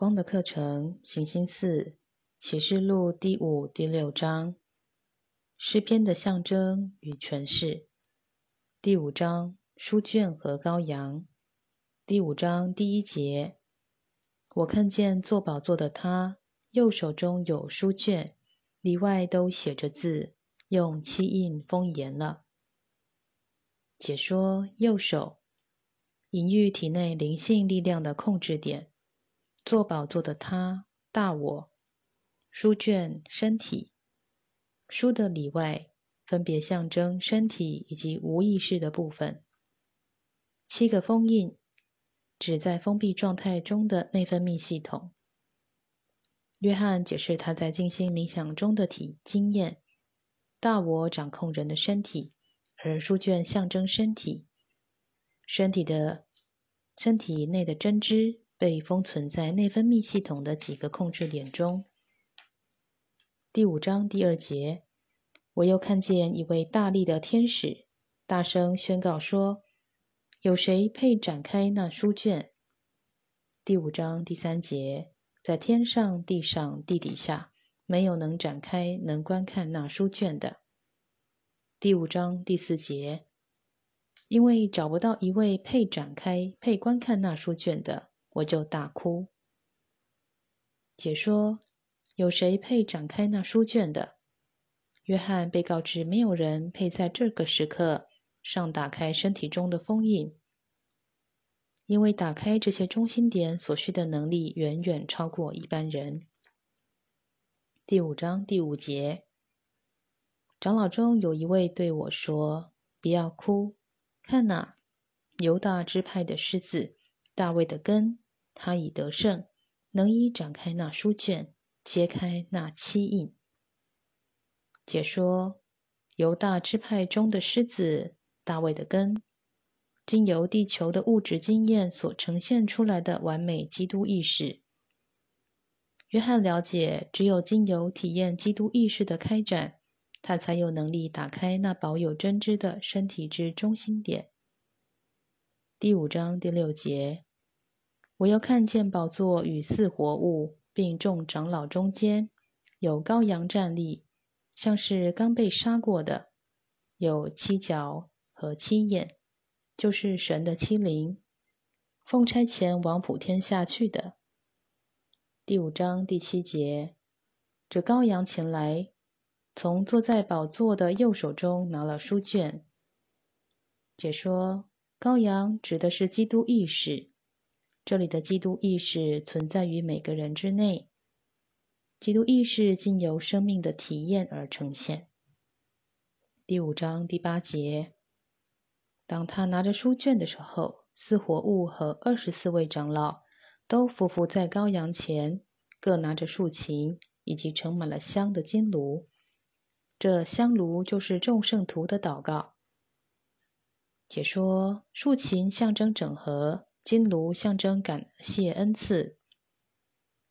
光的课程，行星四启示录第五、第六章，诗篇的象征与诠释。第五章书卷和羔羊。第五章第一节，我看见坐宝座的他，右手中有书卷，里外都写着字，用漆印封严了。解说：右手，隐喻体内灵性力量的控制点。做宝座的他，大我，书卷，身体，书的里外分别象征身体以及无意识的部分。七个封印，指在封闭状态中的内分泌系统。约翰解释他在静心冥想中的体经验：大我掌控人的身体，而书卷象征身体，身体的身体内的针织。被封存在内分泌系统的几个控制点中。第五章第二节，我又看见一位大力的天使，大声宣告说：“有谁配展开那书卷？”第五章第三节，在天上、地上、地底下，没有能展开、能观看那书卷的。第五章第四节，因为找不到一位配展开、配观看那书卷的。我就大哭。解说：有谁配展开那书卷的？约翰被告知没有人配在这个时刻上打开身体中的封印，因为打开这些中心点所需的能力远远超过一般人。第五章第五节，长老中有一位对我说：“不要哭，看哪，犹大支派的狮子，大卫的根。”他已得胜，能以展开那书卷，揭开那七印。解说：犹大支派中的狮子大卫的根，经由地球的物质经验所呈现出来的完美基督意识。约翰了解，只有经由体验基督意识的开展，他才有能力打开那保有真知的身体之中心点。第五章第六节。我又看见宝座与四活物，并众长老中间有羔羊站立，像是刚被杀过的，有七角和七眼，就是神的七灵，奉差前往普天下去的。第五章第七节，这羔羊前来，从坐在宝座的右手中拿了书卷。解说：羔羊指的是基督意识。这里的基督意识存在于每个人之内。基督意识经由生命的体验而呈现。第五章第八节，当他拿着书卷的时候，四活物和二十四位长老都匍匐在羔羊前，各拿着竖琴以及盛满了香的金炉。这香炉就是众圣徒的祷告。解说：竖琴象征整合。金炉象征感谢恩赐。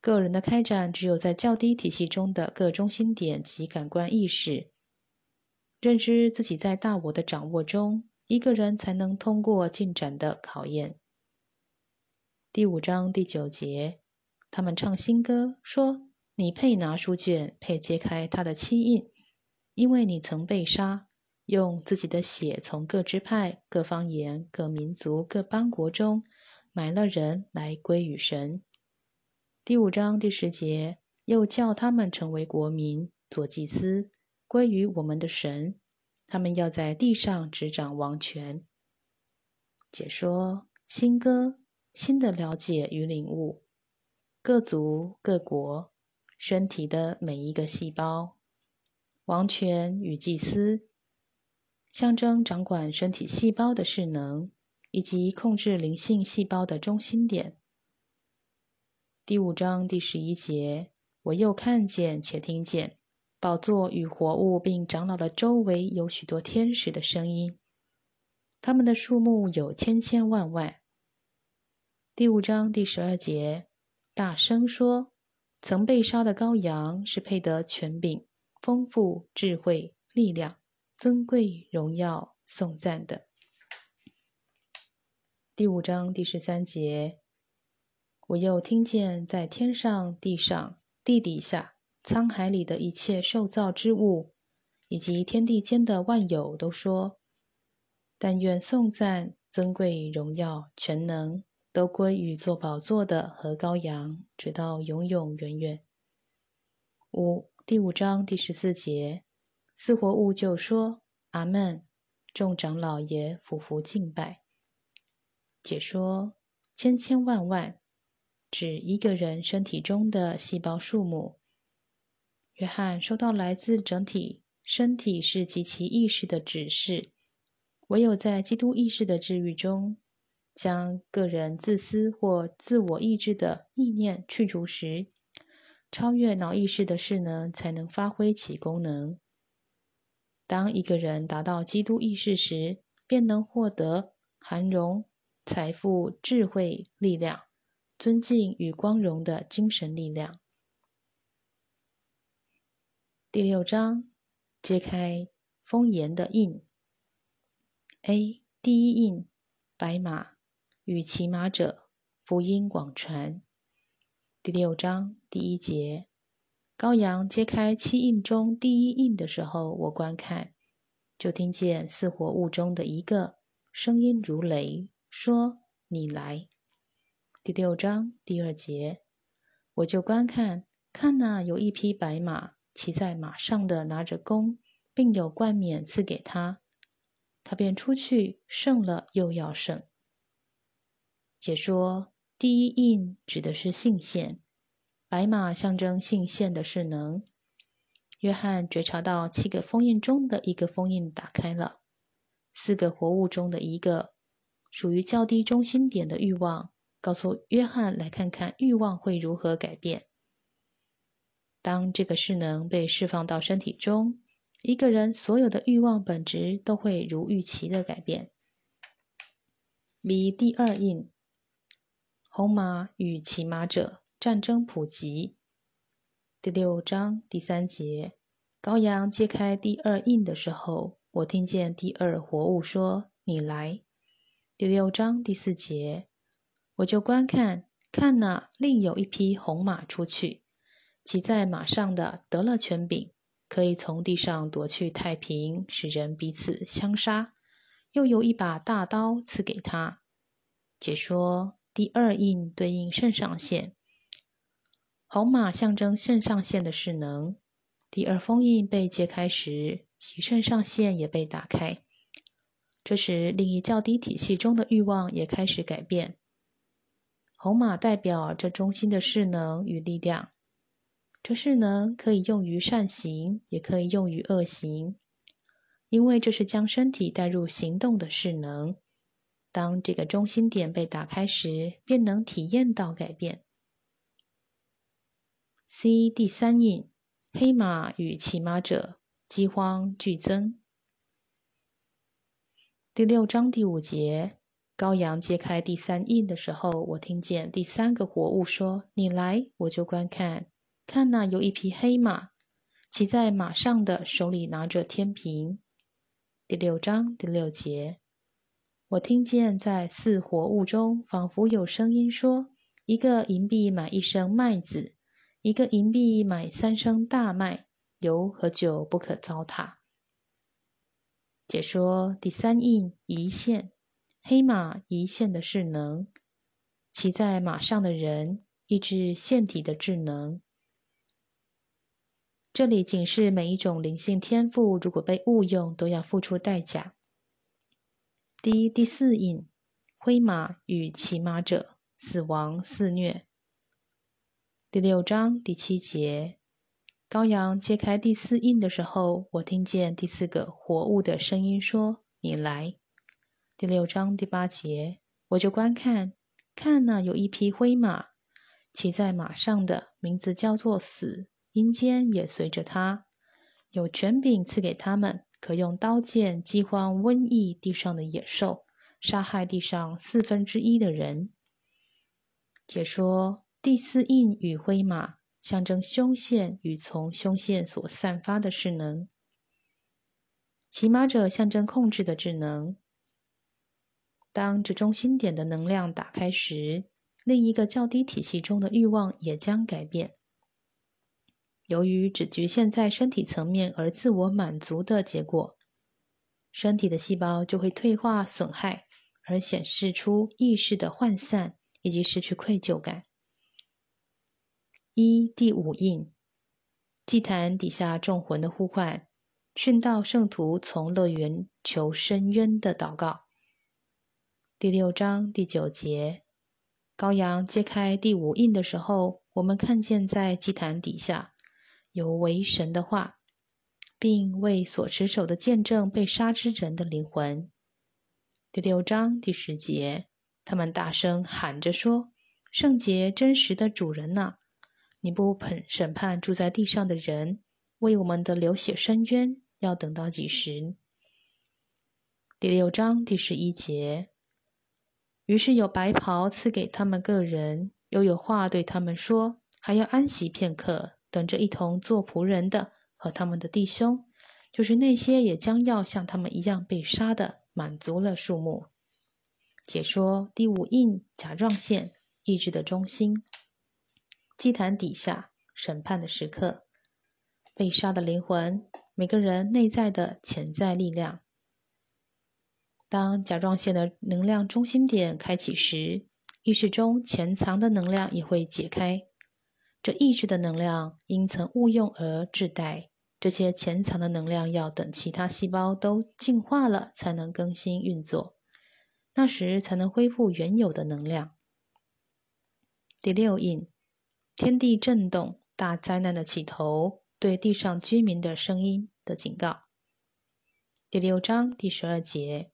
个人的开展只有在较低体系中的各中心点及感官意识，认知自己在大我的掌握中，一个人才能通过进展的考验。第五章第九节，他们唱新歌，说：“你配拿书卷，配揭开他的漆印，因为你曾被杀，用自己的血从各支派、各方言、各民族、各邦国中。”买了人来归于神。第五章第十节，又叫他们成为国民，做祭司，归于我们的神。他们要在地上执掌王权。解说新歌，新的了解与领悟。各族各国身体的每一个细胞，王权与祭司，象征掌管身体细胞的势能。以及控制灵性细胞的中心点。第五章第十一节，我又看见且听见宝座与活物并长老的周围有许多天使的声音，他们的数目有千千万万。第五章第十二节，大声说：“曾被杀的羔羊是配得权柄、丰富、智慧、力量、尊贵、荣耀、颂赞的。”第五章第十三节，我又听见在天上、地上、地底下、沧海里的一切受造之物，以及天地间的万有，都说：“但愿颂赞、尊贵、荣耀、全能，都归于坐宝座的和羔羊，直到永永远远。”五第五章第十四节，四活物就说：“阿门。”众长老也俯伏敬拜。解说：千千万万，指一个人身体中的细胞数目。约翰收到来自整体身体是极其意识的指示，唯有在基督意识的治愈中，将个人自私或自我意志的意念去除时，超越脑意识的势能才能发挥其功能。当一个人达到基督意识时，便能获得涵容、财富、智慧、力量、尊敬与光荣的精神力量。第六章，揭开封言的印。A. 第一印：白马与骑马者，福音广传。第六章第一节。羔羊揭开七印中第一印的时候，我观看，就听见四活物中的一个声音如雷，说：“你来。”第六章第二节，我就观看，看那有一匹白马，骑在马上的拿着弓，并有冠冕赐给他，他便出去胜了，又要胜。解说：第一印指的是信线。白马象征信线的势能。约翰觉察到七个封印中的一个封印打开了，四个活物中的一个属于较低中心点的欲望，告诉约翰来看看欲望会如何改变。当这个势能被释放到身体中，一个人所有的欲望本质都会如预期的改变。米第二印：红马与骑马者。战争普及，第六章第三节，羔羊揭开第二印的时候，我听见第二活物说：“你来。”第六章第四节，我就观看，看那另有一匹红马出去，骑在马上的得了权柄，可以从地上夺去太平，使人彼此相杀，又有一把大刀赐给他。解说：第二印对应肾上腺。红马象征肾上腺的势能。第二封印被揭开时，其肾上腺也被打开。这时，另一较低体系中的欲望也开始改变。红马代表这中心的势能与力量。这势能可以用于善行，也可以用于恶行，因为这是将身体带入行动的势能。当这个中心点被打开时，便能体验到改变。C 第三印：黑马与骑马者，饥荒剧增。第六章第五节，羔羊揭开第三印的时候，我听见第三个活物说：“你来，我就观看。看那有一匹黑马，骑在马上的手里拿着天平。”第六章第六节，我听见在四活物中，仿佛有声音说：“一个银币买一升麦子。”一个银币买三升大麦，油和酒不可糟蹋。解说第三印一线，黑马一线的势能，骑在马上的人抑制腺体的智能。这里警示每一种灵性天赋，如果被误用，都要付出代价。第一、第四印，灰马与骑马者，死亡肆虐。第六章第七节，羔羊揭开第四印的时候，我听见第四个活物的声音说：“你来。”第六章第八节，我就观看，看那有一匹灰马，骑在马上的名字叫做死，阴间也随着他，有权柄赐给他们，可用刀剑、饥荒、瘟疫、地上的野兽，杀害地上四分之一的人。解说。第四印与灰马象征胸线与从胸线所散发的势能，骑马者象征控制的智能。当这中心点的能量打开时，另一个较低体系中的欲望也将改变。由于只局限在身体层面而自我满足的结果，身体的细胞就会退化损害，而显示出意识的涣散以及失去愧疚感。一第五印，祭坛底下众魂的呼唤，训道圣徒从乐园求深渊的祷告。第六章第九节，羔羊揭开第五印的时候，我们看见在祭坛底下有为神的话，并为所持守的见证被杀之人的灵魂。第六章第十节，他们大声喊着说：“圣洁真实的主人呐！”你不审审判住在地上的人，为我们的流血伸冤，要等到几时？第六章第十一节。于是有白袍赐给他们个人，又有话对他们说，还要安息片刻，等着一同做仆人的和他们的弟兄，就是那些也将要像他们一样被杀的，满足了数目。解说第五印甲状腺意志的中心。祭坛底下审判的时刻，被杀的灵魂，每个人内在的潜在力量。当甲状腺的能量中心点开启时，意识中潜藏的能量也会解开。这意识的能量因曾误用而滞带，这些潜藏的能量要等其他细胞都进化了，才能更新运作，那时才能恢复原有的能量。第六印。天地震动，大灾难的起头，对地上居民的声音的警告。第六章第十二节，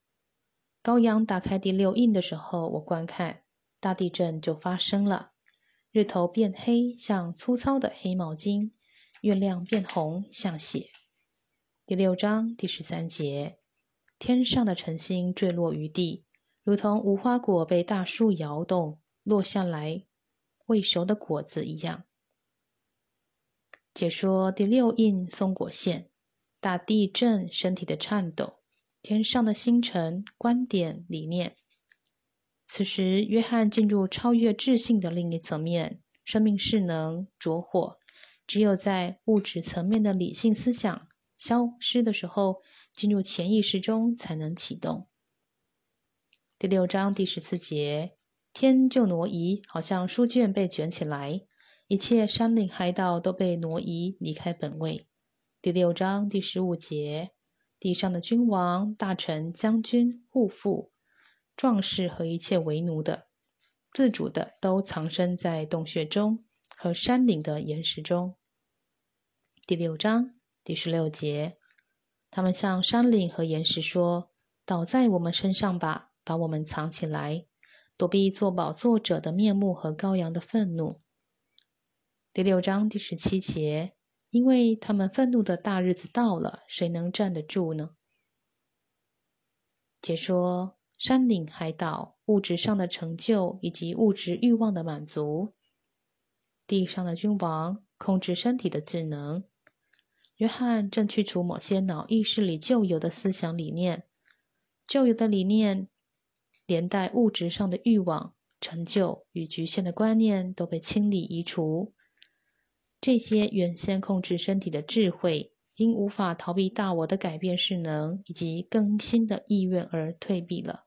羔羊打开第六印的时候，我观看大地震就发生了，日头变黑，像粗糙的黑毛巾；月亮变红，像血。第六章第十三节，天上的晨星坠落于地，如同无花果被大树摇动落下来。未熟的果子一样。解说第六印松果线，大地震，身体的颤抖，天上的星辰，观点理念。此时，约翰进入超越智性的另一层面，生命势能着火。只有在物质层面的理性思想消失的时候，进入潜意识中才能启动。第六章第十四节。天就挪移，好像书卷被卷起来，一切山岭海岛都被挪移离开本位。第六章第十五节，地上的君王、大臣、将军、护妇、壮士和一切为奴的、自主的，都藏身在洞穴中和山岭的岩石中。第六章第十六节，他们向山岭和岩石说：“倒在我们身上吧，把我们藏起来。”躲避做宝座者的面目和羔羊的愤怒。第六章第十七节，因为他们愤怒的大日子到了，谁能站得住呢？解说：山岭、海岛、物质上的成就以及物质欲望的满足，地上的君王控制身体的智能。约翰正去除某些脑意识里旧有的思想理念，旧有的理念。连带物质上的欲望、成就与局限的观念都被清理移除。这些原先控制身体的智慧，因无法逃避大我的改变势能以及更新的意愿而退避了。